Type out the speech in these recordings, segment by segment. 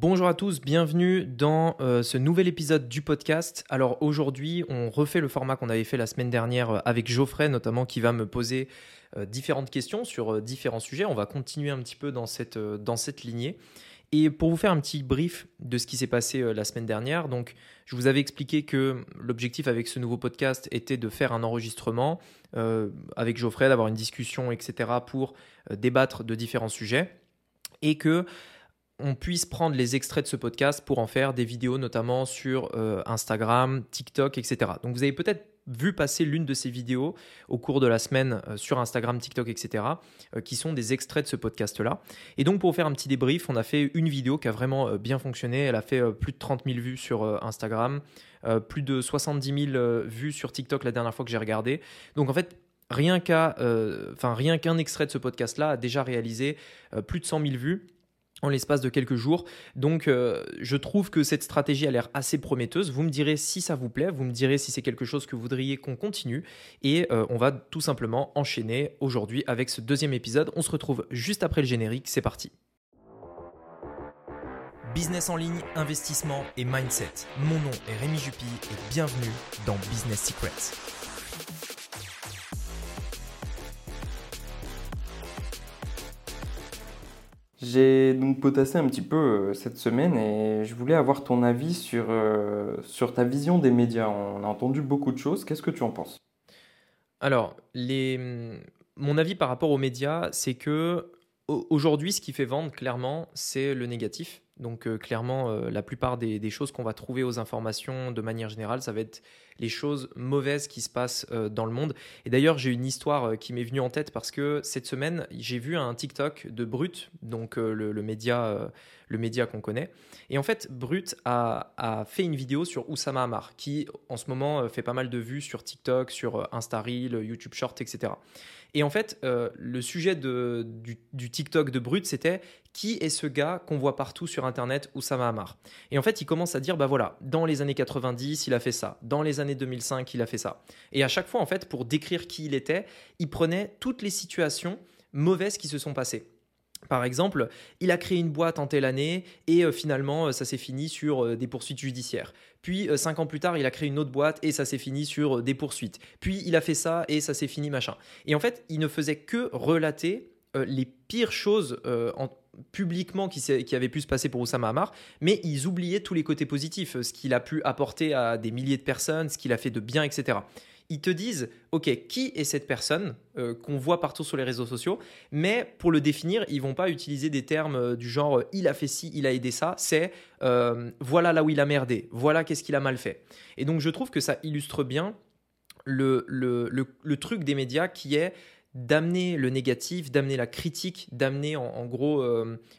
Bonjour à tous, bienvenue dans euh, ce nouvel épisode du podcast. Alors aujourd'hui, on refait le format qu'on avait fait la semaine dernière euh, avec Geoffrey notamment qui va me poser euh, différentes questions sur différents sujets. On va continuer un petit peu dans cette, dans lignée. Et pour vous faire un petit brief de ce qui s'est passé la semaine dernière, donc je vous avais expliqué que l'objectif avec ce nouveau podcast était de faire un enregistrement avec Geoffrey, d'avoir une discussion, etc. pour débattre de différents sujets et que on puisse prendre les extraits de ce podcast pour en faire des vidéos, notamment sur euh, Instagram, TikTok, etc. Donc vous avez peut-être vu passer l'une de ces vidéos au cours de la semaine euh, sur Instagram, TikTok, etc., euh, qui sont des extraits de ce podcast-là. Et donc pour faire un petit débrief, on a fait une vidéo qui a vraiment bien fonctionné. Elle a fait plus de 30 000 vues sur Instagram, plus de 70 000 vues sur TikTok la dernière fois que j'ai regardé. Donc en fait, rien qu'un extrait de ce podcast-là a déjà réalisé plus de 100 000 vues en l'espace de quelques jours. Donc euh, je trouve que cette stratégie a l'air assez prometteuse. Vous me direz si ça vous plaît, vous me direz si c'est quelque chose que vous voudriez qu'on continue. Et euh, on va tout simplement enchaîner aujourd'hui avec ce deuxième épisode. On se retrouve juste après le générique, c'est parti. Business en ligne, investissement et mindset. Mon nom est Rémi Jupy et bienvenue dans Business Secrets. J'ai donc potassé un petit peu euh, cette semaine et je voulais avoir ton avis sur, euh, sur ta vision des médias. On a entendu beaucoup de choses. Qu'est-ce que tu en penses? Alors, les... mon avis par rapport aux médias, c'est que aujourd'hui, ce qui fait vendre, clairement, c'est le négatif. Donc euh, clairement, euh, la plupart des, choses qu'on va trouver aux informations de manière générale, ça va être les choses mauvaises qui se passent euh, dans le monde. Et d'ailleurs, j'ai une histoire qui m'est venue en tête parce que cette semaine, j'ai vu un TikTok de Brut, donc le, média, le média qu'on connaît. Et en fait, Brut a, fait une vidéo sur Oussama Hamar, qui en ce moment fait pas mal de vues sur TikTok, sur Insta Reel, YouTube Short, etc. Et en fait, euh, le sujet de, du, TikTok de Brut, c'était qui est ce gars qu'on voit partout sur Internet, Oussama Hamar Et en fait, il commence à dire, bah voilà, dans les années 90, il a fait ça. Dans les années 2005, il a fait ça. Et à chaque fois, en fait, pour décrire qui il était, il prenait toutes les situations mauvaises qui se sont passées. Par exemple, il a créé une boîte en telle année et euh, finalement, euh, ça s'est fini sur euh, des poursuites judiciaires. Puis, cinq ans plus tard, il a créé une autre boîte et ça s'est fini sur des poursuites. Puis, il a fait ça et ça s'est fini, machin. Et en fait, il ne faisait que relater les pires choses publiquement qui, qui avaient pu se passer pour Oussama Hamar, mais ils oubliaient tous les côtés positifs, ce qu'il a pu apporter à des milliers de personnes, ce qu'il a fait de bien, etc ils te disent, OK, qui est cette personne euh, qu'on voit partout sur les réseaux sociaux, mais pour le définir, ils vont pas utiliser des termes euh, du genre, euh, il a fait ci, il a aidé ça, c'est, voilà là où il a merdé, voilà qu'est-ce qu'il a mal fait. Et donc je trouve que ça illustre bien le, le, truc des médias qui est d'amener le négatif, d'amener la critique, d'amener en, gros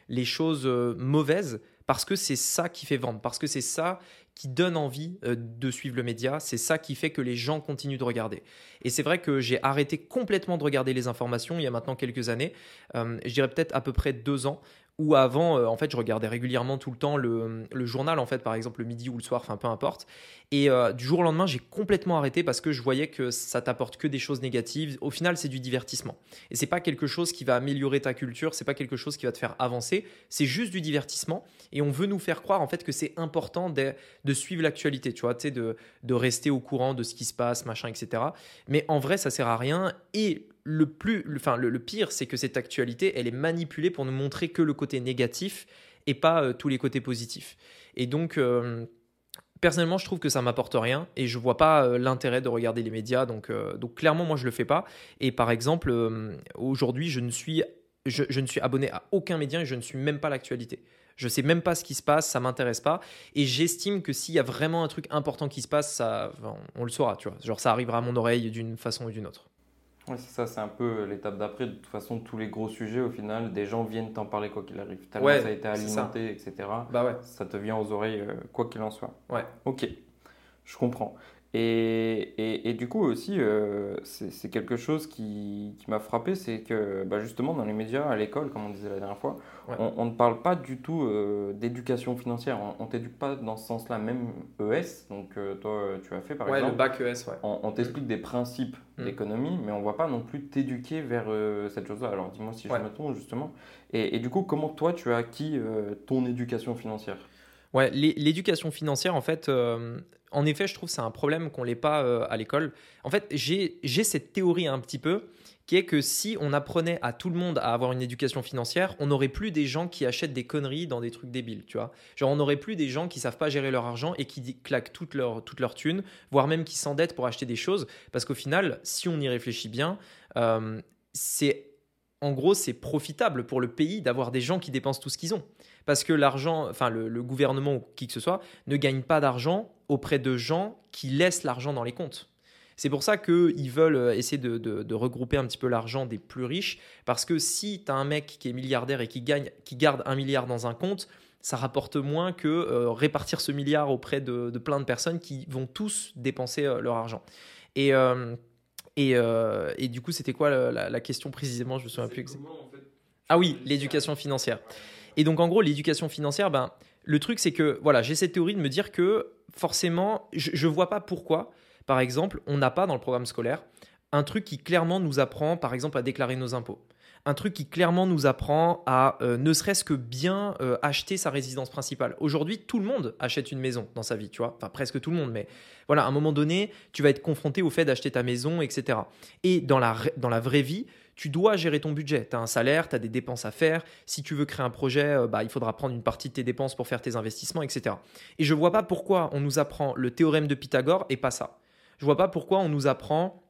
les choses mauvaises parce que c'est ça qui fait vendre, parce que c'est ça qui donne envie euh, de suivre le média. C'est ça qui fait que les gens continuent de regarder. Et c'est vrai que j'ai arrêté complètement de regarder les informations il y a maintenant quelques années. Euh, je dirais peut-être à peu près deux ans où avant, euh, en fait, je regardais régulièrement tout le temps le, journal, en fait, par exemple le midi ou le soir, enfin peu importe. Et euh, du jour au lendemain, j'ai complètement arrêté parce que je voyais que ça t'apporte que des choses négatives. Au final, c'est du divertissement. Et c'est pas quelque chose qui va améliorer ta culture, c'est pas quelque chose qui va te faire avancer. C'est juste du divertissement. Et on veut nous faire croire en fait que c'est important de, suivre l'actualité, tu vois, tu sais, de, de rester au courant de ce qui se passe, machin, etc. Mais en vrai, ça sert à rien. Et le, plus, enfin, le, pire, c'est que cette actualité, elle est manipulée pour nous montrer que le côté négatif et pas euh, tous les côtés positifs. Et donc, euh, personnellement, je trouve que ça m'apporte rien et je vois pas euh, l'intérêt de regarder les médias. Donc, donc, clairement, moi, je le fais pas. Et par exemple, aujourd'hui, je ne suis je, ne suis abonné à aucun média et je ne suis même pas l'actualité. Je sais même pas ce qui se passe, ça m'intéresse pas. Et j'estime que s'il y a vraiment un truc important qui se passe, ça, on le saura, tu vois. Genre, ça arrivera à mon oreille d'une façon ou d'une autre. Oui, c'est ça, c'est un peu l'étape d'après. De toute façon, tous les gros sujets, au final, des gens viennent t'en parler quoi qu'il arrive. Tellement ça a été alimenté, etc. Bah ouais. Ça te vient aux oreilles, euh, quoi qu'il en soit. Ouais. Ok, je comprends. Et, et, et, du coup aussi, euh, c'est quelque chose qui, qui m'a frappé, c'est que bah, justement dans les médias, à l'école, comme on disait la dernière fois, on, on, ne parle pas du tout euh, d'éducation financière. On, ne t'éduque pas dans ce sens-là, même ES, donc euh, toi tu as fait par ouais, exemple. le bac ES, ouais. On, t'explique des principes mm. d'économie, mais on ne voit pas non plus t'éduquer vers cette chose-là. Alors dis-moi si je me trompe justement. Et, et, du coup, comment toi tu as acquis ton éducation financière? Ouais, l'éducation financière, en fait, en effet, je trouve que c'est un problème qu'on l'ait pas euh, à l'école. En fait, j'ai cette théorie un petit peu qui est que si on apprenait à tout le monde à avoir une éducation financière, on n'aurait plus des gens qui achètent des conneries dans des trucs débiles, tu vois. Genre, on n'aurait plus des gens qui savent pas gérer leur argent et qui claquent toute leur, toute leur thune, voire même qui s'endettent pour acheter des choses. Parce qu'au final, si on y réfléchit bien, euh, c'est en gros, c'est profitable pour le pays d'avoir des gens qui dépensent tout ce qu'ils ont. Parce que l'argent, enfin le, gouvernement ou qui que ce soit, ne gagne pas d'argent auprès de gens qui laissent l'argent dans les comptes. C'est pour ça qu'ils veulent euh, essayer de, regrouper un petit peu l'argent des plus riches. Parce que si tu as un mec qui est milliardaire et qui, gagne, qui garde un milliard dans un compte, ça rapporte moins que euh, répartir ce milliard auprès de, plein de personnes qui vont tous dépenser euh, leur argent. Et. Euh, et, du coup, c'était quoi la, question précisément? Je me souviens plus. Ah oui, l'éducation financière. Et donc, en gros, l'éducation financière, ben, le truc, c'est que voilà, j'ai cette théorie de me dire que forcément, je ne vois pas pourquoi, par exemple, on n'a pas dans le programme scolaire un truc qui clairement nous apprend, par exemple, à déclarer nos impôts un truc qui clairement nous apprend à euh, ne serait-ce que bien euh, acheter sa résidence principale. Aujourd'hui, tout le monde achète une maison dans sa vie, tu vois. Enfin, presque tout le monde, mais voilà, à un moment donné, tu vas être confronté au fait d'acheter ta maison, etc. Et dans la, dans la vraie vie, tu dois gérer ton budget. Tu as un salaire, tu as des dépenses à faire. Si tu veux créer un projet, euh, bah, il faudra prendre une partie de tes dépenses pour faire tes investissements, etc. Et je ne vois pas pourquoi on nous apprend le théorème de Pythagore et pas ça. Je vois pas pourquoi on nous apprend,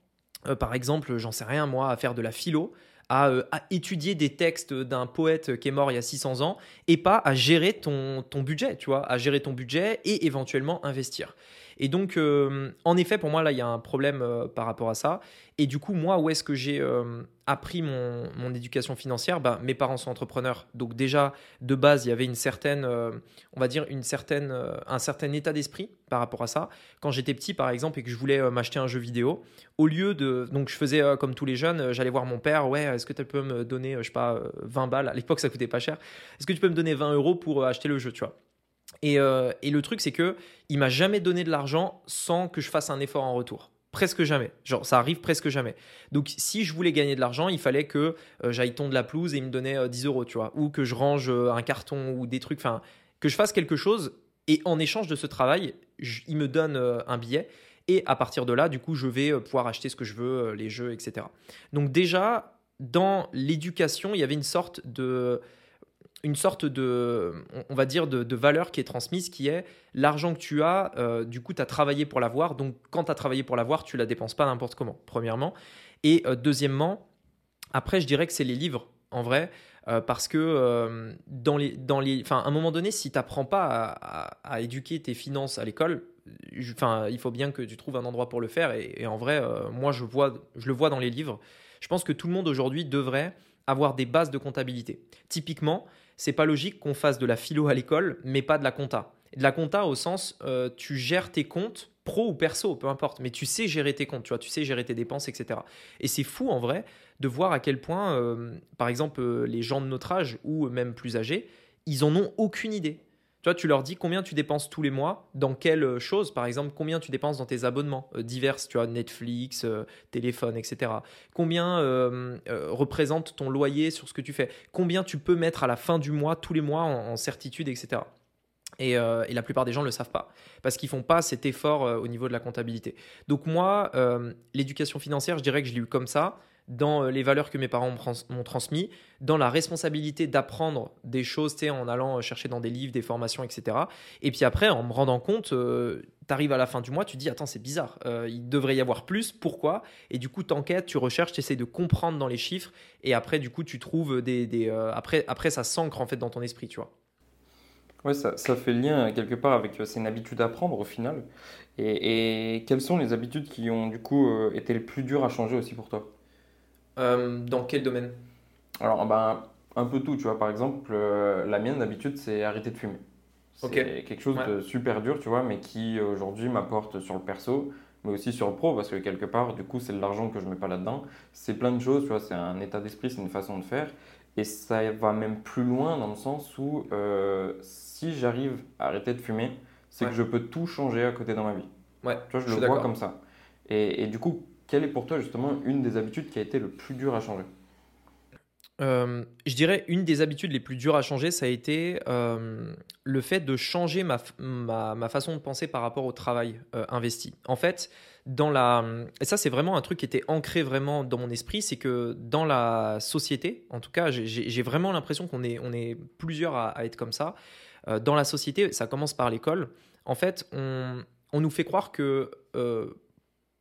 par exemple, j'en sais rien moi, à faire de la philo euh, à, étudier des textes d'un poète qui est mort il y a 600 ans et pas à gérer ton, ton budget, tu vois, à gérer ton budget et éventuellement investir. Et donc, euh, en effet, pour moi, là, il y a un problème euh, par rapport à ça. Et du coup, moi, où est-ce que j'ai euh, appris mon, éducation financière? Ben, Mes parents sont entrepreneurs. Donc déjà, de base, il y avait une certaine, on va dire, une certaine, un certain état d'esprit par rapport à ça. Quand j'étais petit, par exemple, et que je voulais m'acheter un jeu vidéo, au lieu de... Donc, je faisais comme tous les jeunes, j'allais voir mon père, ouais, est-ce que tu peux me donner, je sais pas, 20 balles? À l'époque, ça coûtait pas cher. Est-ce que tu peux me donner 20 euros pour acheter le jeu, tu vois euh, et, le truc, c'est que il m'a jamais donné de l'argent sans que je fasse un effort en retour. Presque jamais. Genre, ça arrive presque jamais. Donc, si je voulais gagner de l'argent, il fallait que euh, j'aille tondre la pelouse et il me donnait 10 euh, euros, tu vois. Ou que je range un carton ou des trucs. Enfin, que je fasse quelque chose et en échange de ce travail, il me donne un billet. Et à partir de là, du coup, je vais pouvoir acheter ce que je veux, les jeux, etc. Donc, déjà, dans l'éducation, il y avait une sorte de une sorte de, on va dire, de, valeur qui est transmise, qui est l'argent que tu as, euh, du coup, tu as travaillé pour l'avoir. Donc, quand tu as travaillé pour l'avoir, tu la dépenses pas n'importe comment, premièrement. Et euh, deuxièmement, après, je dirais que c'est les livres, en vrai, euh, parce que dans les, dans les, à un moment donné, si tu n'apprends pas à, éduquer tes finances à l'école, il faut bien que tu trouves un endroit pour le faire. Et, et en vrai, moi, je, vois, je le vois dans les livres. Je pense que tout le monde aujourd'hui devrait avoir des bases de comptabilité. Typiquement, c'est pas logique qu'on fasse de la philo à l'école, mais pas de la compta. De la compta au sens, euh, tu gères tes comptes, pro ou perso, peu importe, mais tu sais gérer tes comptes, tu vois, tu sais gérer tes dépenses, etc. Et c'est fou en vrai de voir à quel point, euh, par exemple, euh, les gens de notre âge ou même plus âgés, ils en ont aucune idée. Tu vois, tu leur dis combien tu dépenses tous les mois, dans quelle euh, chose, par exemple, combien tu dépenses dans tes abonnements euh, divers, tu vois, Netflix, euh, téléphone, etc. Combien représente ton loyer sur ce que tu fais? Combien tu peux mettre à la fin du mois, tous les mois, en, certitude, etc. Et, la plupart des gens ne le savent pas, parce qu'ils font pas cet effort au niveau de la comptabilité. Donc moi, l'éducation financière, je dirais que je l'ai eu comme ça dans euh, les valeurs que mes parents m'ont transmis, dans la responsabilité d'apprendre des choses, en allant euh, chercher dans des livres, des formations, etc. Et puis après, en me rendant compte, euh, tu arrives à la fin du mois, tu dis, attends, c'est bizarre, il devrait y avoir plus, pourquoi? Et du coup, tu enquêtes, tu recherches, tu essaies de comprendre dans les chiffres, et après, du coup, tu trouves des... après, après, ça s'ancre en fait dans ton esprit, tu vois. Ouais, ça, ça, fait lien quelque part avec c'est une habitude à prendre au final. Et, et, quelles sont les habitudes qui ont du coup été les plus dures à changer aussi pour toi? Euh, dans quel domaine Alors, ben, un peu tout, tu vois. Par exemple, euh, la mienne d'habitude, c'est arrêter de fumer. C'est quelque chose de super dur, tu vois, mais qui aujourd'hui m'apporte sur le perso mais aussi sur le pro, parce que quelque part, du coup, c'est de l'argent que je mets pas là-dedans. C'est plein de choses, tu vois, c'est un état d'esprit, c'est une façon de faire. Et ça va même plus loin dans le sens où euh, si j'arrive à arrêter de fumer, c'est que je peux tout changer à côté dans ma vie. Ouais, tu vois, je, le vois comme ça. Et, et, du coup, quelle est pour toi justement une des habitudes qui a été le plus dur à changer? Euh, je dirais une des habitudes les plus dures à changer, ça a été euh, le fait de changer ma, ma, façon de penser par rapport au travail euh, investi. En fait, dans la, et ça c'est vraiment un truc qui était ancré vraiment dans mon esprit, c'est que dans la société, en tout cas, j'ai vraiment l'impression qu'on est, on est plusieurs à, être comme ça. dans la société, ça commence par l'école. En fait, on, on, nous fait croire que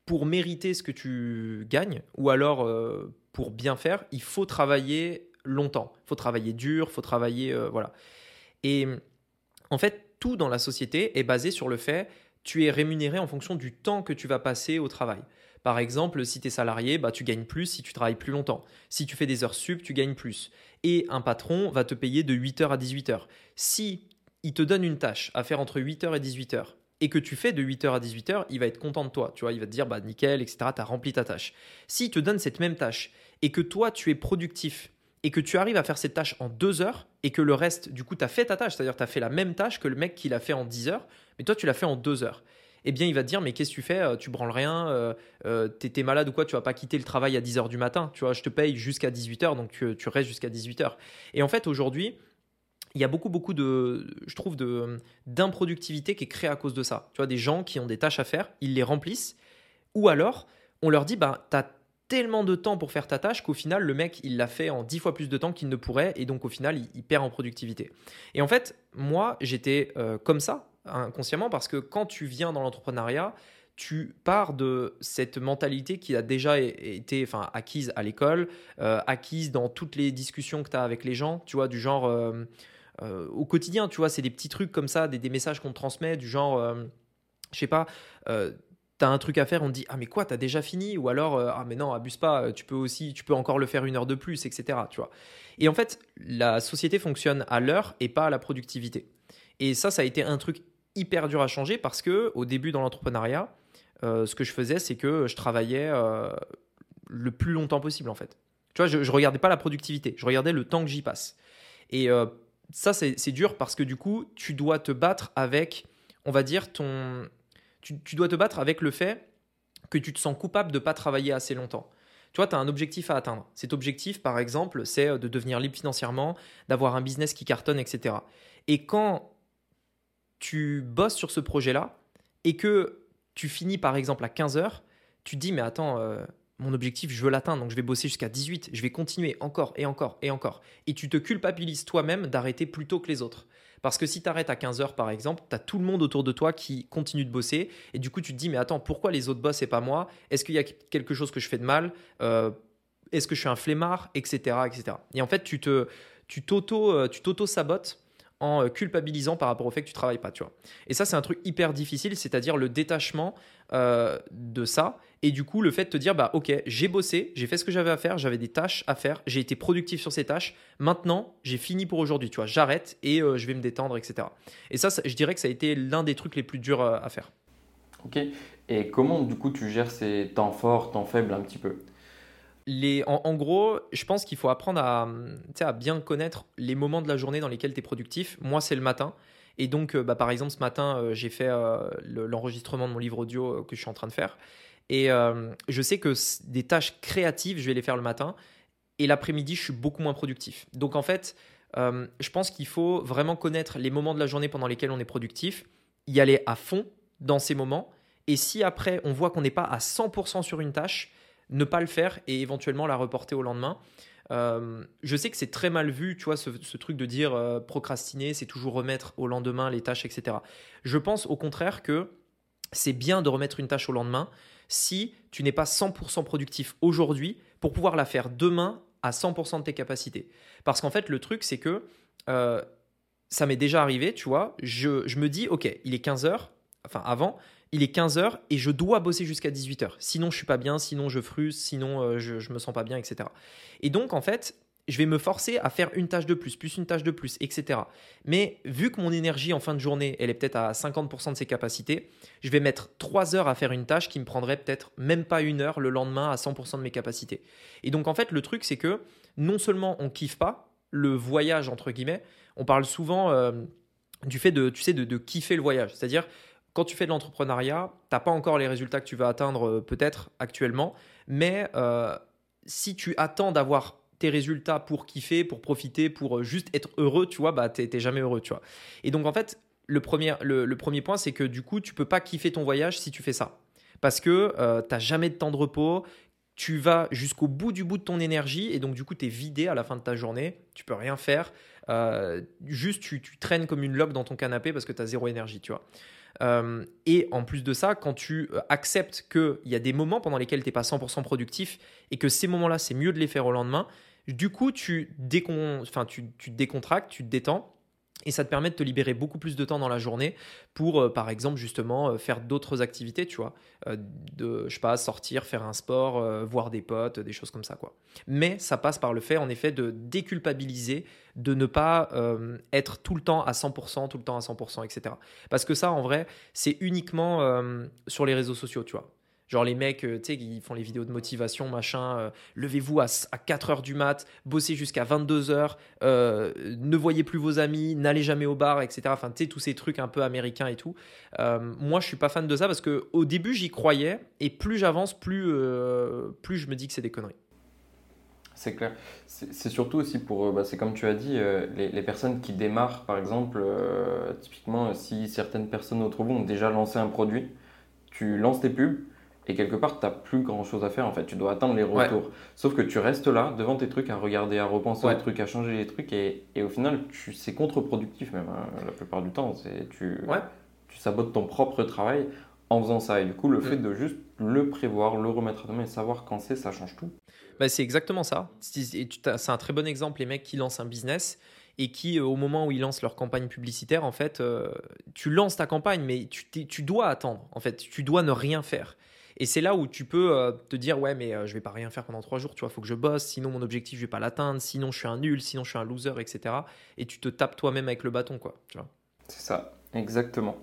pour mériter ce que tu gagnes, ou alors pour bien faire, il faut travailler longtemps. Il faut travailler dur, il faut travailler. Euh, voilà. Et en fait, tout dans la société est basé sur le fait tu es rémunéré en fonction du temps que tu vas passer au travail. Par exemple, si tu es salarié, bah, tu gagnes plus si tu travailles plus longtemps. Si tu fais des heures sup, tu gagnes plus. Et un patron va te payer de 8h à 18h. Si il te donne une tâche à faire entre 8h et 18h et que tu fais de 8h à 18h, il va être content de toi. Tu vois, il va te dire, bah, nickel, etc., tu as rempli ta tâche. S'il te donne cette même tâche et que toi, tu es productif et que tu arrives à faire cette tâche en 2 heures et que le reste, du coup, tu as fait ta tâche, c'est-à-dire tu as fait la même tâche que le mec qui l'a fait en 10 heures, mais toi, tu l'as fait en 2 heures. Eh bien, il va te dire, mais qu'est-ce que tu fais euh, Tu branles rien, euh, euh, malade ou quoi Tu vas pas quitter le travail à 10 heures du matin. Tu vois, je te paye jusqu'à 18 heures, donc tu, tu restes jusqu'à 18 heures. Et en fait, aujourd'hui, il y a beaucoup, beaucoup de, je trouve, de, d'improductivité qui est créée à cause de ça. Tu vois, des gens qui ont des tâches à faire, ils les remplissent, ou alors on leur dit, bah, tu as tellement de temps pour faire ta tâche qu'au final, le mec, il l'a fait en dix fois plus de temps qu'il ne pourrait, et donc au final, il, perd en productivité. Et en fait, moi, j'étais euh, comme ça, inconsciemment, parce que quand tu viens dans l'entrepreneuriat, tu pars de cette mentalité qui a déjà été enfin, acquise à l'école, euh, acquise dans toutes les discussions que tu as avec les gens, tu vois, du genre... Euh, euh, au quotidien, tu vois, c'est des petits trucs comme ça, des, messages qu'on te transmet, du genre, euh, je sais pas, euh, t'as un truc à faire, on te dit ah mais quoi, t'as déjà fini? Ou alors ah mais non, abuse pas, tu peux aussi, tu peux encore le faire une heure de plus, etc. Tu vois. Et en fait, la société fonctionne à l'heure et pas à la productivité. Et ça, ça a été un truc hyper dur à changer parce que au début dans l'entrepreneuriat, ce que je faisais, c'est que je travaillais le plus longtemps possible en fait. Tu vois, je, je regardais pas la productivité, je regardais le temps que j'y passe. Et ça, c'est dur parce que du coup, tu dois te battre avec, on va dire, ton. Tu, dois te battre avec le fait que tu te sens coupable de ne pas travailler assez longtemps. Tu vois, tu as un objectif à atteindre. Cet objectif, par exemple, c'est de devenir libre financièrement, d'avoir un business qui cartonne, etc. Et quand tu bosses sur ce projet-là et que tu finis, par exemple, à 15 heures, tu te dis, mais attends, euh, mon objectif, je veux l'atteindre, donc je vais bosser jusqu'à 18, je vais continuer encore et encore et encore. Et tu te culpabilises toi-même d'arrêter plus tôt que les autres. Parce que si tu arrêtes à 15 heures par exemple, tu as tout le monde autour de toi qui continue de bosser. Et du coup, tu te dis, mais attends, pourquoi les autres bossent et pas moi? Est-ce qu'il y a quelque chose que je fais de mal? Euh, Est-ce que je suis un flemmard? Etc. etc. Et en fait, tu te, tu t'auto, euh, tu t'auto-sabotes en euh, culpabilisant par rapport au fait que tu travailles pas, tu vois. Et ça, c'est un truc hyper difficile, c'est-à-dire le détachement de ça et du coup, le fait de te dire, bah ok, j'ai bossé, j'ai fait ce que j'avais à faire, j'avais des tâches à faire, j'ai été productif sur ces tâches. Maintenant, j'ai fini pour aujourd'hui, tu vois, j'arrête et euh, je vais me détendre, etc. Et ça, je dirais que ça a été l'un des trucs les plus durs euh, à faire. Ok. Et comment du coup tu gères ces temps forts, temps faibles un petit peu? Les, en, gros, je pense qu'il faut apprendre à, bien connaître les moments de la journée dans lesquels tu es productif. Moi, c'est le matin. Et donc, euh, bah, par exemple, ce matin, j'ai fait l'enregistrement de mon livre audio que je suis en train de faire. Et euh, je sais que des tâches créatives, je vais les faire le matin. Et l'après-midi, je suis beaucoup moins productif. Donc en fait, euh, je pense qu'il faut vraiment connaître les moments de la journée pendant lesquels on est productif, y aller à fond dans ces moments. Et si après, on voit qu'on n'est pas à 100% sur une tâche, ne pas le faire et éventuellement la reporter au lendemain. Euh, je sais que c'est très mal vu, tu vois, ce, truc de dire procrastiner, c'est toujours remettre au lendemain les tâches, etc. Je pense au contraire que c'est bien de remettre une tâche au lendemain si tu n'es pas 100% productif aujourd'hui pour pouvoir la faire demain à 100% de tes capacités. Parce qu'en fait, le truc, c'est que euh, ça m'est déjà arrivé, tu vois, je, me dis, ok, il est 15h, enfin avant, il est 15h et je dois bosser jusqu'à 18h. Sinon, je suis pas bien, sinon je fruse, sinon euh, je, je me sens pas bien, etc. Et donc, en fait, je vais me forcer à faire une tâche de plus, plus une tâche de plus, etc. Mais vu que mon énergie en fin de journée, elle est peut-être à 50% de ses capacités, je vais mettre 3 heures à faire une tâche qui me prendrait peut-être même pas une heure le lendemain à 100% de mes capacités. Et donc en fait, le truc, c'est que non seulement on kiffe pas le voyage, entre guillemets, on parle souvent euh, du fait de, tu sais, de, kiffer le voyage. C'est-à-dire, quand tu fais de l'entrepreneuriat, tu n'as pas encore les résultats que tu vas atteindre euh, peut-être actuellement, mais euh, si tu attends d'avoir tes résultats pour kiffer, pour profiter, pour euh, juste être heureux, tu vois, bah t'es jamais heureux, tu vois. Et donc en fait, le premier, le, premier point, c'est que du coup, tu peux pas kiffer ton voyage si tu fais ça. Parce que euh, tu n'as jamais de temps de repos, tu vas jusqu'au bout du bout de ton énergie et donc du coup, tu es vidé à la fin de ta journée, tu peux rien faire. Juste, tu, tu, traînes comme une loque dans ton canapé parce que tu as zéro énergie, tu vois. Euh, et en plus de ça, quand tu euh, acceptes qu'il y a des moments pendant lesquels tu n'es pas 100% productif et que ces moments-là, c'est mieux de les faire au lendemain, du coup, tu, enfin, tu, tu te décontractes, tu te détends et ça te permet de te libérer beaucoup plus de temps dans la journée pour, euh, par exemple, justement, euh, faire d'autres activités, tu vois. Euh, de, je sais pas, sortir, faire un sport, voir des potes, des choses comme ça, quoi. Mais ça passe par le fait, en effet, de déculpabiliser, de ne pas être tout le temps à 100%, tout le temps à 100%, etc. Parce que ça, en vrai, c'est uniquement sur les réseaux sociaux, tu vois. Genre les mecs, euh, tu sais, qui font les vidéos de motivation, machin, euh, levez-vous à, à 4 heures du mat, bossez jusqu'à 22 heures, euh, ne voyez plus vos amis, n'allez jamais au bar, etc. Enfin, tu sais, tous ces trucs un peu américains et tout. moi, je suis pas fan de ça parce que au début, j'y croyais et plus j'avance, plus, plus je me dis que c'est des conneries. C'est clair. C'est surtout aussi pour, bah, c'est comme tu as dit, les, personnes qui démarrent, par exemple, typiquement, si certaines personnes autour vous ont déjà lancé un produit, tu lances tes pubs, et quelque part, tu n'as plus grand chose à faire en fait. Tu dois attendre les retours. Sauf que tu restes là devant tes trucs à regarder, à repenser les trucs, à changer les trucs. Et, et au final, c'est contre-productif même hein, la plupart du temps. Tu, tu sabotes ton propre travail en faisant ça. Et du coup, le mm. fait de juste le prévoir, le remettre à demain et savoir quand c'est, ça change tout. Bah, c'est exactement ça. C'est un très bon exemple, les mecs qui lancent un business et qui, euh, au moment où ils lancent leur campagne publicitaire, en fait, euh, tu lances ta campagne, mais tu, tu dois attendre. En fait, tu dois ne rien faire. Et c'est là où tu peux euh, te dire ouais mais euh, je vais pas rien faire pendant trois jours, tu vois, faut que je bosse, sinon mon objectif je vais pas l'atteindre, sinon je suis un nul, sinon je suis un loser, etc. Et tu te tapes toi-même avec le bâton, quoi, tu vois. C'est ça, exactement.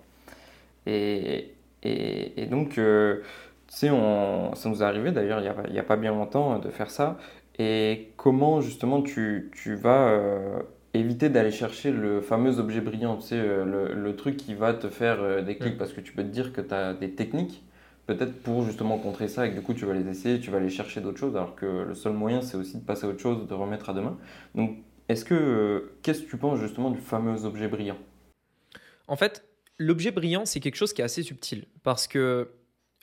Et, et, donc, euh, tu sais, on, ça nous est arrivé d'ailleurs il n'y a, a, pas bien longtemps de faire ça. Et comment justement tu, tu vas éviter d'aller chercher le fameux objet brillant, tu sais, le, le, truc qui va te faire des clics, mm. parce que tu peux te dire que tu as des techniques peut-être pour justement contrer ça et que du coup tu vas les essayer, tu vas aller chercher d'autres choses, alors que le seul moyen c'est aussi de passer à autre chose, de remettre à demain. Donc est-ce que, euh, qu'est-ce que tu penses justement du fameux objet brillant? En fait, l'objet brillant c'est quelque chose qui est assez subtil, parce que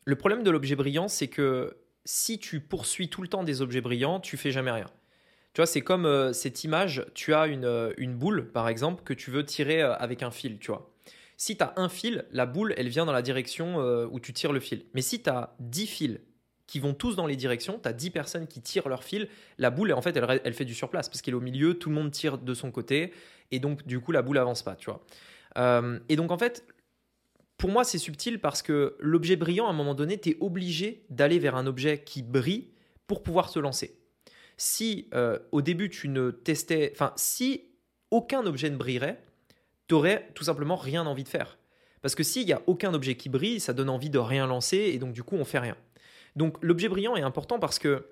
le problème de l'objet brillant c'est que si tu poursuis tout le temps des objets brillants, tu fais jamais rien. Tu vois, c'est comme euh, cette image, tu as une, euh, une boule par exemple que tu veux tirer avec un fil, tu vois. Si tu as un fil, la boule, elle vient dans la direction euh, où tu tires le fil. Mais si tu as 10 fils qui vont tous dans les directions, tu as 10 personnes qui tirent leur fil, la boule, en fait, elle, fait du surplace parce qu'elle est au milieu, tout le monde tire de son côté, et donc, du coup, la boule avance pas, tu vois. Euh, et donc, en fait, pour moi, c'est subtil parce que l'objet brillant, à un moment donné, tu es obligé d'aller vers un objet qui brille pour pouvoir se lancer. Si euh, au début, tu ne testais, enfin, si aucun objet ne brillerait, t'aurais tout simplement rien envie de faire. Parce que s'il n'y a aucun objet qui brille, ça donne envie de rien lancer et donc du coup on fait rien. Donc l'objet brillant est important parce que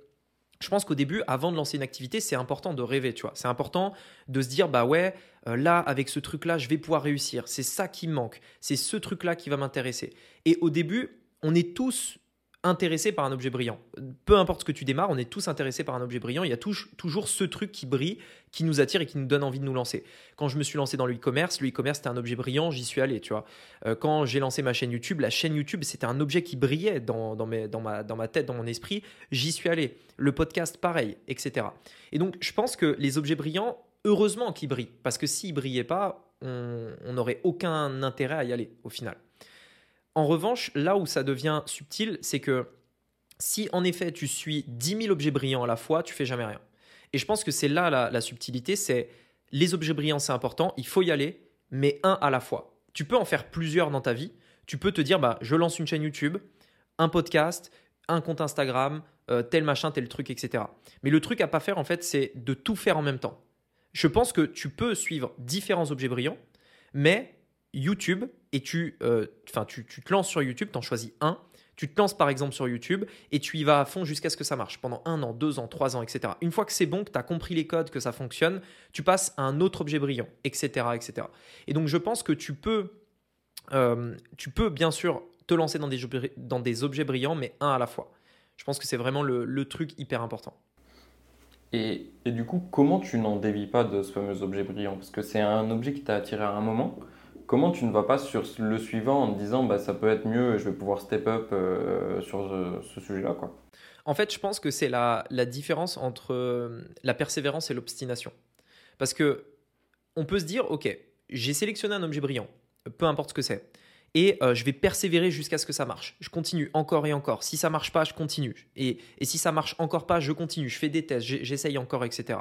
je pense qu'au début, avant de lancer une activité, c'est important de rêver, tu vois. C'est important de se dire, bah ouais, euh, là, avec ce truc-là, je vais pouvoir réussir. C'est ça qui me manque. C'est ce truc-là qui va m'intéresser. Et au début, on est tous intéressé par un objet brillant. Peu importe ce que tu démarres, on est tous intéressés par un objet brillant. Il y a toujours ce truc qui brille, qui nous attire et qui nous donne envie de nous lancer. Quand je me suis lancé dans le e-commerce, le e-commerce c'était un objet brillant, j'y suis allé, tu vois. Euh, quand j'ai lancé ma chaîne YouTube, la chaîne YouTube c'était un objet qui brillait dans, dans, ma, dans ma tête, dans mon esprit, j'y suis allé. Le podcast pareil, etc. Et donc je pense que les objets brillants, heureusement qu'ils brillent, parce que s'ils brillaient pas, on n'aurait aucun intérêt à y aller au final. En revanche, là où ça devient subtil, c'est que si en effet tu suis 10 000 objets brillants à la fois, tu fais jamais rien. Et je pense que c'est là la, subtilité, c'est les objets brillants, c'est important, il faut y aller, mais un à la fois. Tu peux en faire plusieurs dans ta vie. Tu peux te dire, bah, je lance une chaîne YouTube, un podcast, un compte Instagram, tel machin, tel truc, etc. Mais le truc à pas faire, en fait, c'est de tout faire en même temps. Je pense que tu peux suivre différents objets brillants, mais YouTube, et tu, enfin, tu, tu te lances sur YouTube, tu en choisis un, tu te lances par exemple sur YouTube et tu y vas à fond jusqu'à ce que ça marche pendant un an, deux ans, trois ans, etc. Une fois que c'est bon, que tu as compris les codes, que ça fonctionne, tu passes à un autre objet brillant, etc. etc. Et donc je pense que tu peux, euh, tu peux bien sûr te lancer dans des, objets, dans des objets brillants, mais un à la fois. Je pense que c'est vraiment le, truc hyper important. Et, et, du coup, comment tu n'en dévis pas de ce fameux objet brillant? Parce que c'est un objet qui t'a attiré à un moment comment tu ne vas pas sur le suivant en te disant bah, ça peut être mieux, je vais pouvoir step up euh, sur ce, sujet-là En fait, je pense que c'est la, la, différence entre euh, la persévérance et l'obstination. Parce que on peut se dire, ok, j'ai sélectionné un objet brillant, peu importe ce que c'est, et euh, je vais persévérer jusqu'à ce que ça marche. Je continue encore et encore. Si ça marche pas, je continue. Et, et si ça marche encore pas, je continue. Je fais des tests, j'essaye encore, etc.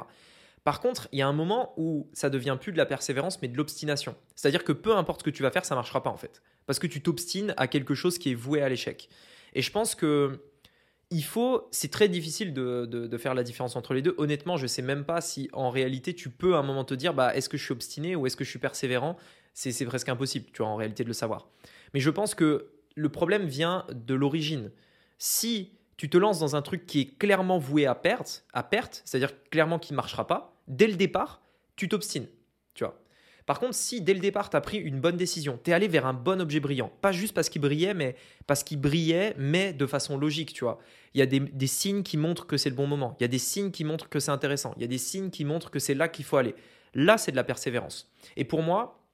Par contre, il y a un moment où ça devient plus de la persévérance, mais de l'obstination. C'est-à-dire que peu importe ce que tu vas faire, ça marchera pas en fait. Parce que tu t'obstines à quelque chose qui est voué à l'échec. Et je pense que il faut, c'est très difficile de, faire la différence entre les deux. Honnêtement, je ne sais même pas si en réalité tu peux à un moment te dire, bah, est-ce que je suis obstiné ou est-ce que je suis persévérant? C'est, presque impossible, tu vois, en réalité de le savoir. Mais je pense que le problème vient de l'origine. Si tu te lances dans un truc qui est clairement voué à perte, à perte, c'est-à-dire clairement qui ne marchera pas, dès le départ, tu t'obstines. Tu vois. Par contre, si dès le départ, tu as pris une bonne décision, tu es allé vers un bon objet brillant, pas juste parce qu'il brillait, mais parce qu'il brillait, mais de façon logique, tu vois. Il y a des, signes qui montrent que c'est le bon moment, il y a des signes qui montrent que c'est intéressant, il y a des signes qui montrent que c'est là qu'il faut aller. Là, c'est de la persévérance. Et pour moi,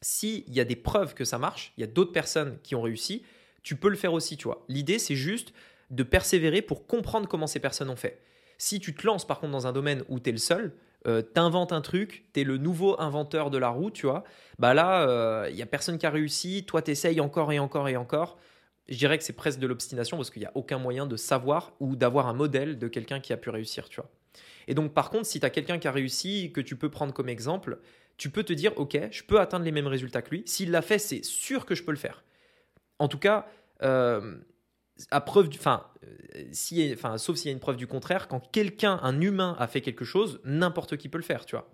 s'il y a des preuves que ça marche, il y a d'autres personnes qui ont réussi, tu peux le faire aussi, tu vois. L'idée, c'est juste de persévérer pour comprendre comment ces personnes ont fait. Si tu te lances par contre dans un domaine où tu es le seul, euh, t'inventes un truc, tu es le nouveau inventeur de la roue, tu vois, bah là, il euh, n'y a personne qui a réussi, toi t'essayes encore et encore et encore. Je dirais que c'est presque de l'obstination parce qu'il n'y a aucun moyen de savoir ou d'avoir un modèle de quelqu'un qui a pu réussir, tu vois. Et donc par contre, si tu as quelqu'un qui a réussi, que tu peux prendre comme exemple, tu peux te dire, ok, je peux atteindre les mêmes résultats que lui. S'il l'a fait, c'est sûr que je peux le faire. En tout cas, euh, à preuve enfin, euh, si, enfin, sauf s'il y a une preuve du contraire, quand quelqu'un, un humain, a fait quelque chose, n'importe qui peut le faire, tu vois.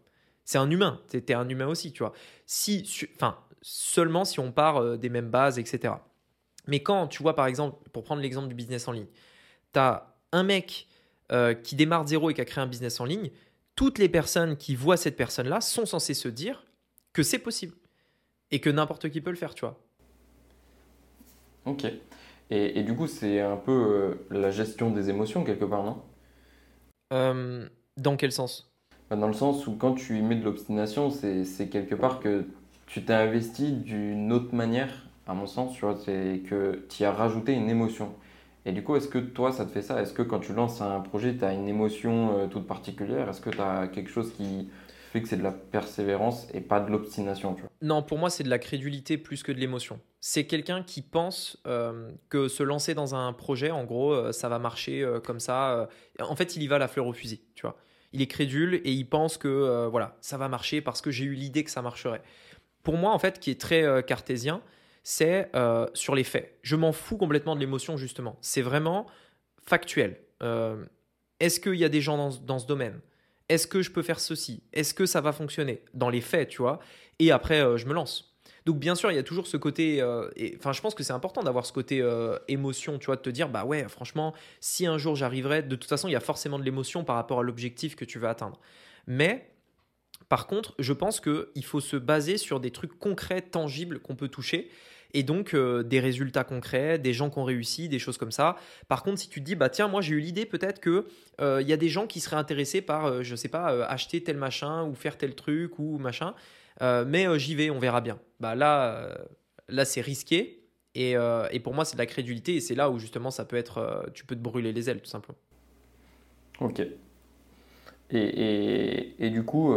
C'est un humain, tu es un humain aussi, tu vois. Si, enfin, seulement si on part euh, des mêmes bases, etc. Mais quand tu vois, par exemple, pour prendre l'exemple du business en ligne, tu as un mec euh, qui démarre de zéro et qui a créé un business en ligne, toutes les personnes qui voient cette personne-là sont censées se dire que c'est possible et que n'importe qui peut le faire, tu vois. Ok. Et, du coup, c'est un peu euh, la gestion des émotions quelque part, non? Euh, Dans quel sens? Bah, Dans le sens où quand tu y mets de l'obstination, c'est quelque part que tu t'es investi d'une autre manière, à mon sens, tu vois, c'est que tu as rajouté une émotion. Et du coup, est-ce que toi, ça te fait ça? Est-ce que quand tu lances un projet, tu as une émotion euh, toute particulière? Est-ce que tu as quelque chose qui, que c'est de la persévérance et pas de l'obstination. Non, pour moi, c'est de la crédulité plus que de l'émotion. C'est quelqu'un qui pense euh, que se lancer dans un projet, en gros, euh, ça va marcher euh, comme ça. En fait, il y va la fleur au fusil, tu vois. Il est crédule et il pense que voilà, ça va marcher parce que j'ai eu l'idée que ça marcherait. Pour moi, en fait, qui est très cartésien, c'est sur les faits. Je m'en fous complètement de l'émotion, justement. C'est vraiment factuel. Est-ce qu'il y a des gens dans, dans ce domaine? Est-ce que je peux faire ceci? Est-ce que ça va fonctionner? Dans les faits, tu vois. Et après, je me lance. Donc bien sûr, il y a toujours ce côté, euh, enfin je pense que c'est important d'avoir ce côté euh, émotion, tu vois, de te dire, bah ouais, franchement, si un jour j'arriverai, de toute façon, il y a forcément de l'émotion par rapport à l'objectif que tu veux atteindre. Mais par contre, je pense qu'il faut se baser sur des trucs concrets, tangibles qu'on peut toucher et donc euh, des résultats concrets, des gens qui ont réussi, des choses comme ça. Par contre, si tu te dis, bah tiens, moi j'ai eu l'idée peut-être que euh, il y a des gens qui seraient intéressés par, euh, je sais pas, acheter tel machin ou faire tel truc ou machin, mais j'y vais, on verra bien. Bah là, là c'est risqué. Et, et, pour moi, c'est de la crédulité et c'est là où justement ça peut être, tu peux te brûler les ailes tout simplement. Ok. Et, et du coup,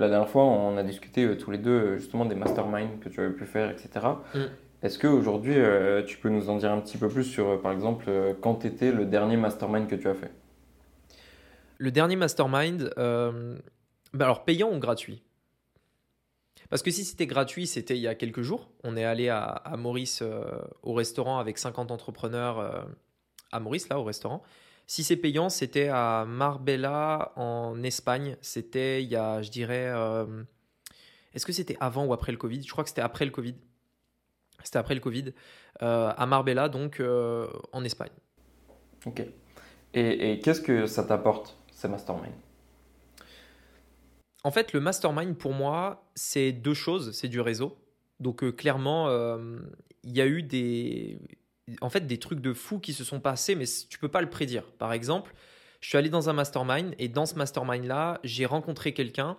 la dernière fois, on a discuté euh, tous les deux euh, justement des masterminds que tu avais pu faire, etc. Mm. Est-ce qu'aujourd'hui, euh, tu peux nous en dire un petit peu plus sur, par exemple, quand était le dernier mastermind que tu as fait? Le dernier mastermind, bah alors payant ou gratuit? Parce que si c'était gratuit, c'était il y a quelques jours. On est allé à, Maurice au restaurant avec 50 entrepreneurs à Maurice, là, au restaurant. Si c'est payant, c'était à Marbella, en Espagne. C'était il y a, je dirais. Euh, est-ce que c'était avant ou après le Covid? Je crois que c'était après le Covid. C'était après le Covid. Euh, à Marbella, donc en Espagne. Ok. Et, et qu'est-ce que ça t'apporte, ces masterminds? En fait, le mastermind, pour moi, c'est deux choses. C'est du réseau. Donc, clairement, il y a eu des, en fait, des trucs de fous qui se sont passés, mais tu peux pas le prédire. Par exemple, je suis allé dans un mastermind et dans ce mastermind-là, j'ai rencontré quelqu'un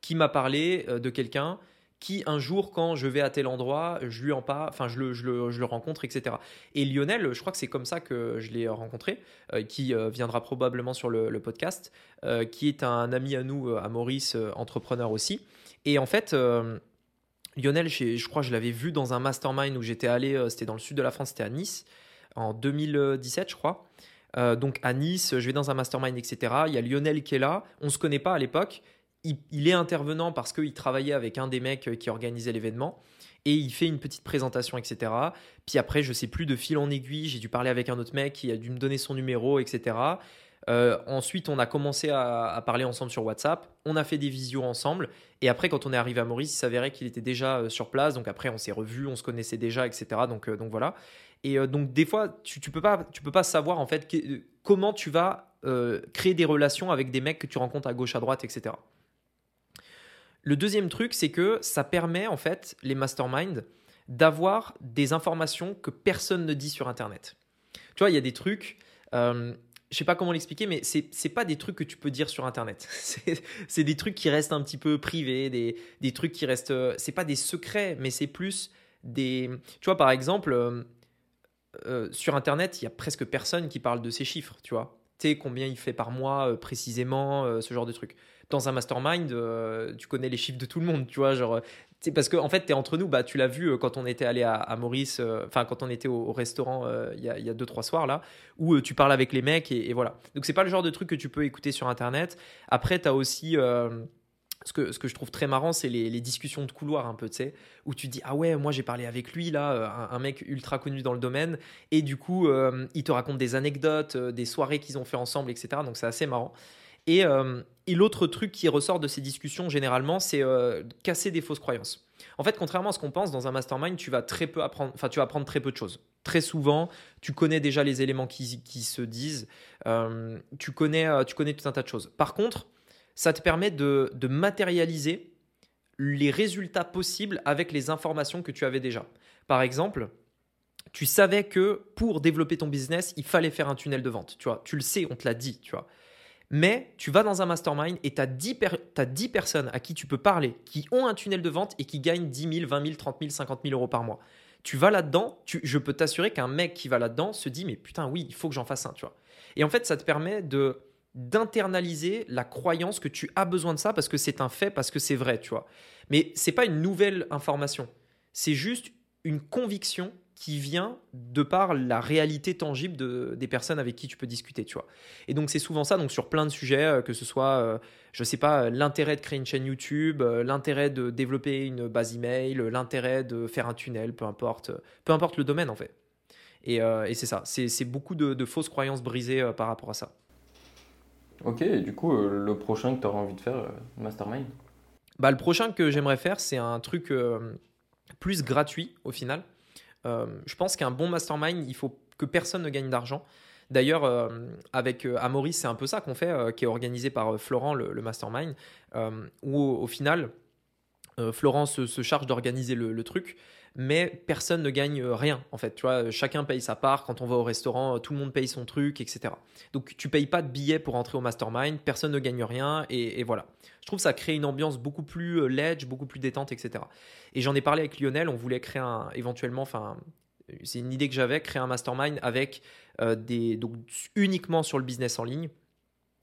qui m'a parlé euh, de quelqu'un qui un jour, quand je vais à tel endroit, je lui en parle, enfin je le, je, le, rencontre, etc. Et Lionel, je crois que c'est comme ça que je l'ai rencontré, euh, qui euh, viendra probablement sur le, podcast, qui est un ami à nous, à Maurice, entrepreneur aussi. Et en fait, Lionel, je crois que je l'avais vu dans un mastermind où j'étais allé, euh, c'était dans le sud de la France, c'était à Nice, en 2017, je crois. Euh, donc à Nice, je vais dans un mastermind, etc. Il y a Lionel qui est là. On ne se connaît pas à l'époque. Il, est intervenant parce qu'il travaillait avec un des mecs euh, qui organisait l'événement. Et il fait une petite présentation, etc. Puis après, je sais plus, de fil en aiguille, j'ai dû parler avec un autre mec qui a dû me donner son numéro, etc. Euh, ensuite, on a commencé à, parler ensemble sur WhatsApp. On a fait des visios ensemble. Et après, quand on est arrivé à Maurice, il s'avérait qu'il était déjà euh, sur place. Donc après, on s'est revus, on se connaissait déjà, etc. Donc, euh, donc voilà. Et donc des fois, tu, tu peux pas, peux pas savoir en fait comment tu vas créer des relations avec des mecs que tu rencontres à gauche, à droite, etc. Le deuxième truc, c'est que ça permet en fait les masterminds d'avoir des informations que personne ne dit sur Internet. Tu vois, il y a des trucs je sais pas comment l'expliquer, mais c'est c'est pas des trucs que tu peux dire sur Internet. C'est des trucs qui restent un petit peu privés, des, des trucs qui restent. Euh, c'est pas des secrets, mais c'est plus des. Tu vois, par exemple, euh, euh, sur Internet, il y a presque personne qui parle de ces chiffres, tu vois. Tu sais combien il fait par mois précisément, ce genre de trucs. Dans un mastermind, tu connais les chiffres de tout le monde, tu vois. Genre, c'est parce qu'en en fait, tu es entre nous. Bah, tu l'as vu euh, quand on était allé à, Maurice, euh, enfin, quand on était au, restaurant euh, il y, a, deux, trois soirs, là, où tu parles avec les mecs et, voilà. Donc, c'est pas le genre de truc que tu peux écouter sur Internet. Après, tu as aussi. ce que, ce que je trouve très marrant, c'est les, discussions de couloir un peu, tu sais, où tu dis, ah ouais, moi j'ai parlé avec lui, là, un, mec ultra connu dans le domaine, et du coup, il te raconte des anecdotes, des soirées qu'ils ont fait ensemble, etc. Donc c'est assez marrant. Et, et l'autre truc qui ressort de ces discussions généralement, c'est euh, casser des fausses croyances. En fait, contrairement à ce qu'on pense, dans un mastermind, tu vas très peu apprendre, enfin, tu vas apprendre très peu de choses. Très souvent, tu connais déjà les éléments qui, se disent, euh, tu, connais, euh, tu connais tout un tas de choses. Par contre, ça te permet de, de matérialiser les résultats possibles avec les informations que tu avais déjà. Par exemple, tu savais que pour développer ton business, il fallait faire un tunnel de vente. Tu vois, tu le sais, on te l'a dit, tu vois. Mais tu vas dans un mastermind et tu as, 10 personnes à qui tu peux parler, qui ont un tunnel de vente et qui gagnent 10 000, 20 000, 30 000, 50 000 euros par mois. Tu vas là-dedans, je peux t'assurer qu'un mec qui va là-dedans se dit, mais putain, oui, il faut que j'en fasse un, tu vois. Et en fait, ça te permet de d'internaliser la croyance que tu as besoin de ça parce que c'est un fait, parce que c'est vrai, tu vois. Mais c'est pas une nouvelle information. C'est juste une conviction qui vient de par la réalité tangible de, des personnes avec qui tu peux discuter, tu vois. Et donc c'est souvent ça, donc sur plein de sujets, euh, que ce soit, je euh, je sais pas, l'intérêt de créer une chaîne YouTube, euh, l'intérêt de développer une base email, l'intérêt de faire un tunnel, peu importe, peu importe le domaine en fait. Et, et c'est ça, c'est beaucoup de, fausses croyances brisées par rapport à ça. Ok, et du coup, le prochain que tu auras envie de faire, Mastermind? Bah, Le prochain que j'aimerais faire, c'est un truc plus gratuit au final. Euh, je pense qu'un bon mastermind, il faut que personne ne gagne d'argent. D'ailleurs, euh, avec euh, Amoris, c'est un peu ça qu'on fait, qui est organisé par Florent, le, mastermind, où au, final, Florent se, charge d'organiser le, truc, mais personne ne gagne rien en fait. Tu vois, chacun paye sa part. Quand on va au restaurant, tout le monde paye son truc, etc. Donc tu payes pas de billets pour entrer au mastermind, personne ne gagne rien, et, voilà. Je trouve que ça crée une ambiance beaucoup plus ledge, beaucoup plus détente, etc. Et j'en ai parlé avec Lionel, on voulait créer un, éventuellement, enfin, c'est une idée que j'avais, créer un mastermind avec euh, des, donc uniquement sur le business en ligne,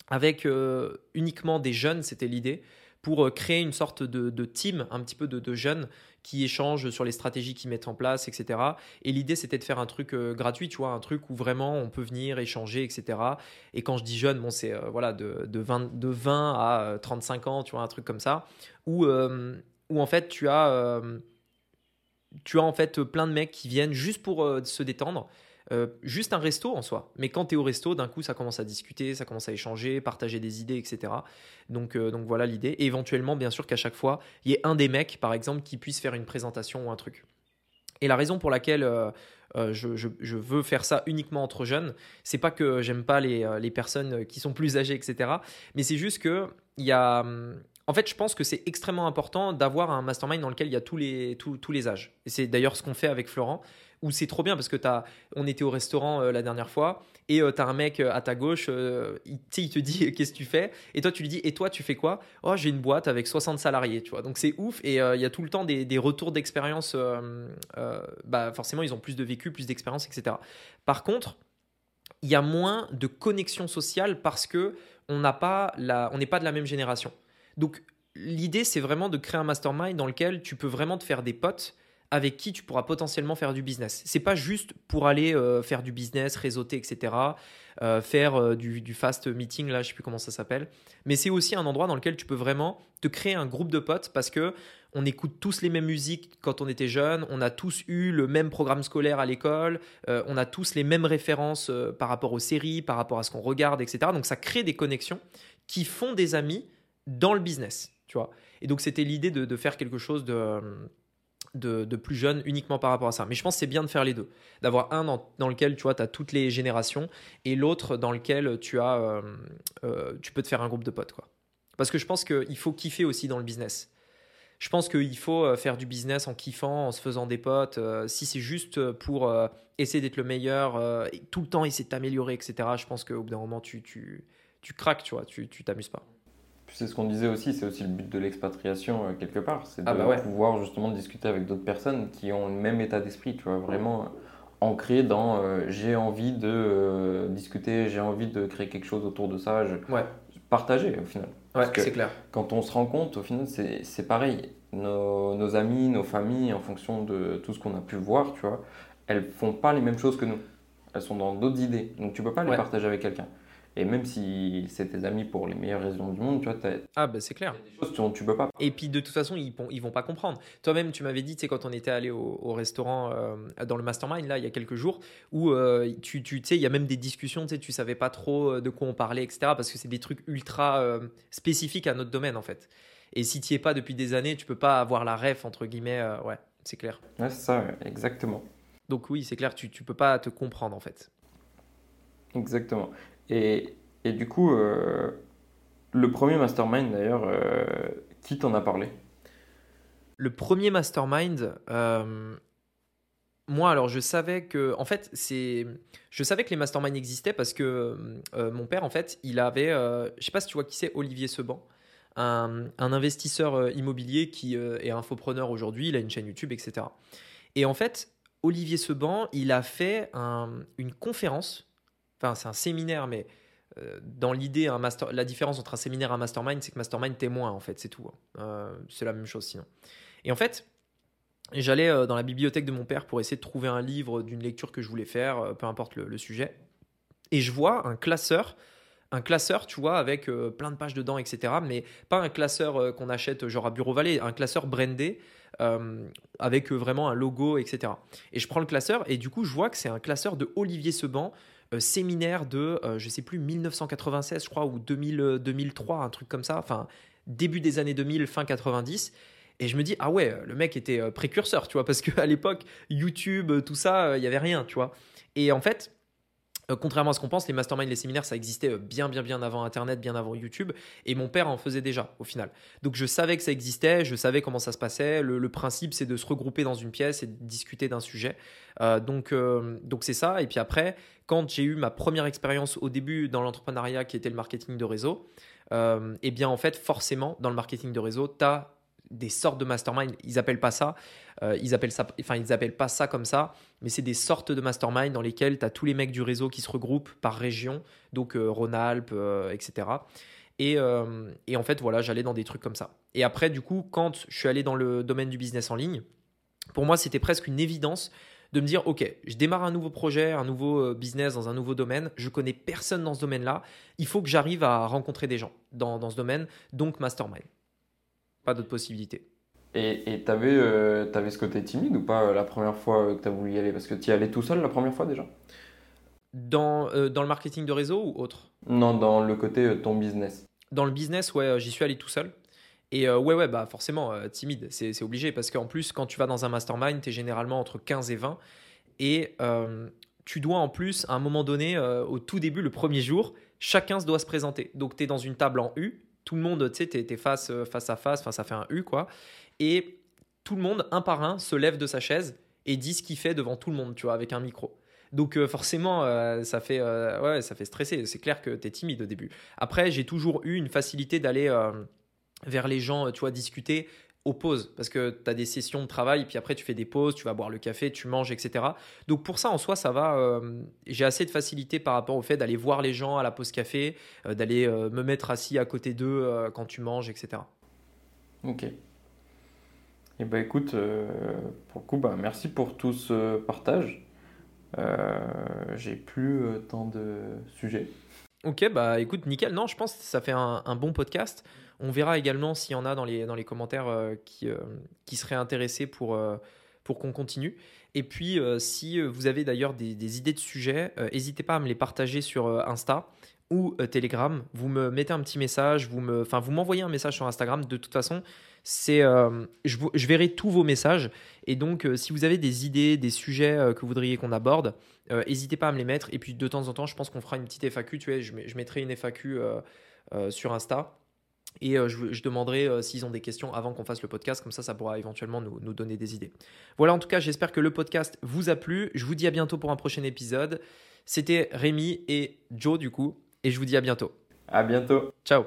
avec euh, uniquement des jeunes, c'était l'idée, pour euh, créer une sorte de, team, un petit peu de, jeunes qui échangent sur les stratégies qu'ils mettent en place, etc. Et l'idée, c'était de faire un truc gratuit, tu vois, un truc où vraiment on peut venir échanger, etc. Et quand je dis jeune, bon, c'est voilà, de, de, 20, de 20 à 35 ans, tu vois, un truc comme ça, où où en fait tu as, euh, tu as en fait plein de mecs qui viennent juste pour euh, se détendre. Juste un resto en soi. Mais quand tu es au resto, d'un coup, ça commence à discuter, ça commence à échanger, partager des idées, etc. Donc, donc voilà l'idée. Et éventuellement, bien sûr, qu'à chaque fois, il y ait un des mecs, par exemple, qui puisse faire une présentation ou un truc. Et la raison pour laquelle euh, je, veux faire ça uniquement entre jeunes. C'est pas que j'aime pas les, euh, les, personnes qui sont plus âgées, etc. Mais c'est juste que il y a. En fait, je pense que c'est extrêmement important d'avoir un mastermind dans lequel il y a tous les, tous, tous les âges. Et c'est d'ailleurs ce qu'on fait avec Florent où c'est trop bien parce que as, on était au restaurant euh, la dernière fois et euh, tu as un mec euh, à ta gauche, il, il, te dit qu'est-ce que tu fais et toi tu lui dis et toi tu fais quoi? Oh j'ai une boîte avec 60 salariés, tu vois. Donc c'est ouf et il y a tout le temps des, des retours d'expérience. bah forcément ils ont plus de vécu, plus d'expérience, etc. Par contre, il y a moins de connexion sociale parce que on n'a pas la, on n'est pas de la même génération. Donc l'idée c'est vraiment de créer un mastermind dans lequel tu peux vraiment te faire des potes avec qui tu pourras potentiellement faire du business. C'est pas juste pour aller euh, faire du business, réseauter, etc. Euh, faire euh, du, fast meeting, là, je sais plus comment ça s'appelle. Mais c'est aussi un endroit dans lequel tu peux vraiment te créer un groupe de potes parce que on écoute tous les mêmes musiques quand on était jeune, on a tous eu le même programme scolaire à l'école, on a tous les mêmes références par rapport aux séries, par rapport à ce qu'on regarde, etc. Donc ça crée des connexions qui font des amis dans le business, tu vois. Et donc c'était l'idée de, faire quelque chose de de, plus jeunes uniquement par rapport à ça. Mais je pense que c'est bien de faire les deux. D'avoir un dans, lequel tu vois, as toutes les générations et l'autre dans lequel tu, as, euh, euh, tu peux te faire un groupe de potes. Quoi. Parce que je pense qu'il faut kiffer aussi dans le business. Je pense qu'il faut euh, faire du business en kiffant, en se faisant des potes. si c'est juste pour essayer d'être le meilleur, tout le temps essayer de t'améliorer, etc., je pense qu'au bout d'un moment, tu, tu, tu craques, tu vois, tu t'amuses pas c'est ce qu'on disait aussi, c'est aussi le but de l'expatriation euh, quelque part, c'est ah de bah pouvoir justement discuter avec d'autres personnes qui ont le même état d'esprit, tu vois, vraiment euh, ancré dans euh, j'ai envie de discuter, j'ai envie de créer quelque chose autour de ça, je... partager au final. Ouais, c'est clair. Quand on se rend compte, au final, c'est pareil. Nos, nos, amis, nos familles, en fonction de tout ce qu'on a pu voir, tu vois, elles font pas les mêmes choses que nous. Elles sont dans d'autres idées. Donc tu peux pas les partager avec quelqu'un. Et même si c'est tes amis pour les meilleures raisons du monde, tu vois, ah bah c'est clair. des choses dont tu peux pas. Et puis de toute façon, ils, ils vont pas comprendre. Toi-même, tu m'avais dit, tu sais, quand on était allé au, restaurant euh, dans le mastermind là, il y a quelques jours, où euh, tu, tu sais, il y a même des discussions, tu sais, tu savais pas trop euh, de quoi on parlait, etc. Parce que c'est des trucs ultra spécifiques à notre domaine en fait. Et si tu es pas depuis des années, tu peux pas avoir la ref entre guillemets. ouais, c'est clair. Ouais, c'est ça, exactement. Donc oui, c'est clair, tu, tu peux pas te comprendre en fait. Exactement. Et, du coup, euh, le premier mastermind d'ailleurs, euh, qui t'en a parlé? Le premier mastermind, euh, moi alors je savais que, en fait, c'est, je savais que les masterminds existaient parce que mon père en fait, il avait, je sais pas si tu vois qui c'est, Olivier Seban. Un, investisseur immobilier qui est infopreneur aujourd'hui, il a une chaîne YouTube, etc. Et en fait, Olivier Seban, il a fait une conférence, enfin c'est un séminaire, mais euh, dans l'idée, master... la différence entre un séminaire et un mastermind, c'est que mastermind témoin, en fait, c'est tout. Hein. Euh, c'est la même chose sinon. Et en fait, j'allais euh, dans la bibliothèque de mon père pour essayer de trouver un livre d'une lecture que je voulais faire, peu importe le, sujet. Et je vois un classeur, un classeur, tu vois, avec plein de pages dedans, etc. Mais pas un classeur qu'on achète genre à Bureau Vallée, un classeur brandé. avec vraiment un logo, etc. Et je prends le classeur et du coup, je vois que c'est un classeur de Olivier Seban, euh, séminaire de, euh, je sais plus, 1996, je crois, ou 2000, 2003, euh, un truc comme ça, enfin, début des années 2000, fin 90. Et je me dis, ah ouais, le mec était précurseur, tu vois, parce qu'à l'époque, YouTube, tout ça, il n'y avait rien, tu vois. Et en fait, contrairement à ce qu'on pense, les masterminds, les séminaires, ça existait euh, bien, bien, bien avant Internet, bien avant YouTube. Et mon père en faisait déjà, au final. Donc je savais que ça existait, je savais comment ça se passait. Le, principe, c'est de se regrouper dans une pièce et de discuter d'un sujet. Euh, donc donc c'est ça. Et puis après, quand j'ai eu ma première expérience au début dans l'entrepreneuriat, qui était le marketing de réseau, eh bien en fait, forcément, dans le marketing de réseau, tu as des sortes de mastermind. Ils appellent pas ça, euh, ils appellent ça, enfin ils appellent pas ça comme ça, mais c'est des sortes de mastermind dans lesquels tu as tous les mecs du réseau qui se regroupent par région, donc euh, Rhône-Alpes, euh, etc. Et, et, en fait, voilà, j'allais dans des trucs comme ça. Et après, du coup, quand je suis allé dans le domaine du business en ligne, pour moi, c'était presque une évidence de me dire, OK, je démarre un nouveau projet, un nouveau business dans un nouveau domaine, je connais personne dans ce domaine-là, il faut que j'arrive à rencontrer des gens dans, dans ce domaine, donc mastermind. Pas d'autres possibilités. Et tu avais, avais, ce côté timide ou pas la première fois que tu as voulu y aller? Parce que tu y allais tout seul la première fois déjà? Dans, dans le marketing de réseau ou autre? Non, dans le côté ton business. Dans le business, ouais, j'y suis allé tout seul. Et ouais, ouais, bah forcément, timide, c'est obligé. Parce qu'en plus, quand tu vas dans un mastermind, tu es généralement entre 15 et 20. Et tu dois en plus, à un moment donné, euh, au tout début, le premier jour, chacun se doit se présenter. Donc, tu es dans une table en U, tout le monde, tu sais, tu es, face, euh, face à face, enfin, ça fait un U, quoi. Et tout le monde, un par un, se lève de sa chaise et dit ce qu'il fait devant tout le monde, tu vois, avec un micro. Donc euh, forcément, ça, fait, ouais, ça fait stresser. C'est clair que tu es timide au début. Après, j'ai toujours eu une facilité d'aller vers les gens, tu vois, discuter aux pauses parce que tu as des sessions de travail, puis après tu fais des pauses, tu vas boire le café, tu manges, etc. Donc pour ça, en soi, ça va. Euh, j'ai assez de facilité par rapport au fait d'aller voir les gens à la pause café, euh, d'aller euh, me mettre assis à côté d'eux quand tu manges, etc. Ok. Et eh ben écoute, pour le coup, bah, merci pour tout ce partage. J'ai plus tant de sujets. Ok, bah écoute, nickel. Non, je pense que ça fait un, un bon podcast. On verra également s'il y en a dans les, commentaires euh, qui, euh, qui seraient intéressés pour, euh, pour qu'on continue. Et puis, si vous avez d'ailleurs des, idées de sujets, n'hésitez pas à me les partager sur Insta ou Telegram. Vous me mettez un petit message, vous me, m'envoyez un message sur Instagram. De toute façon, je, verrai tous vos messages. Et donc, si vous avez des idées, des sujets que vous voudriez qu'on aborde, n'hésitez pas à me les mettre. Et puis, de temps en temps, je pense qu'on fera une petite FAQ. Tu vois, je mettrai une FAQ sur Insta et euh, je, demanderai euh, s'ils ont des questions avant qu'on fasse le podcast, comme ça, ça pourra éventuellement nous, nous, donner des idées. Voilà, en tout cas, j'espère que le podcast vous a plu. Je vous dis à bientôt pour un prochain épisode. C'était Rémi et Joe, du coup, et je vous dis à bientôt. À bientôt. Ciao.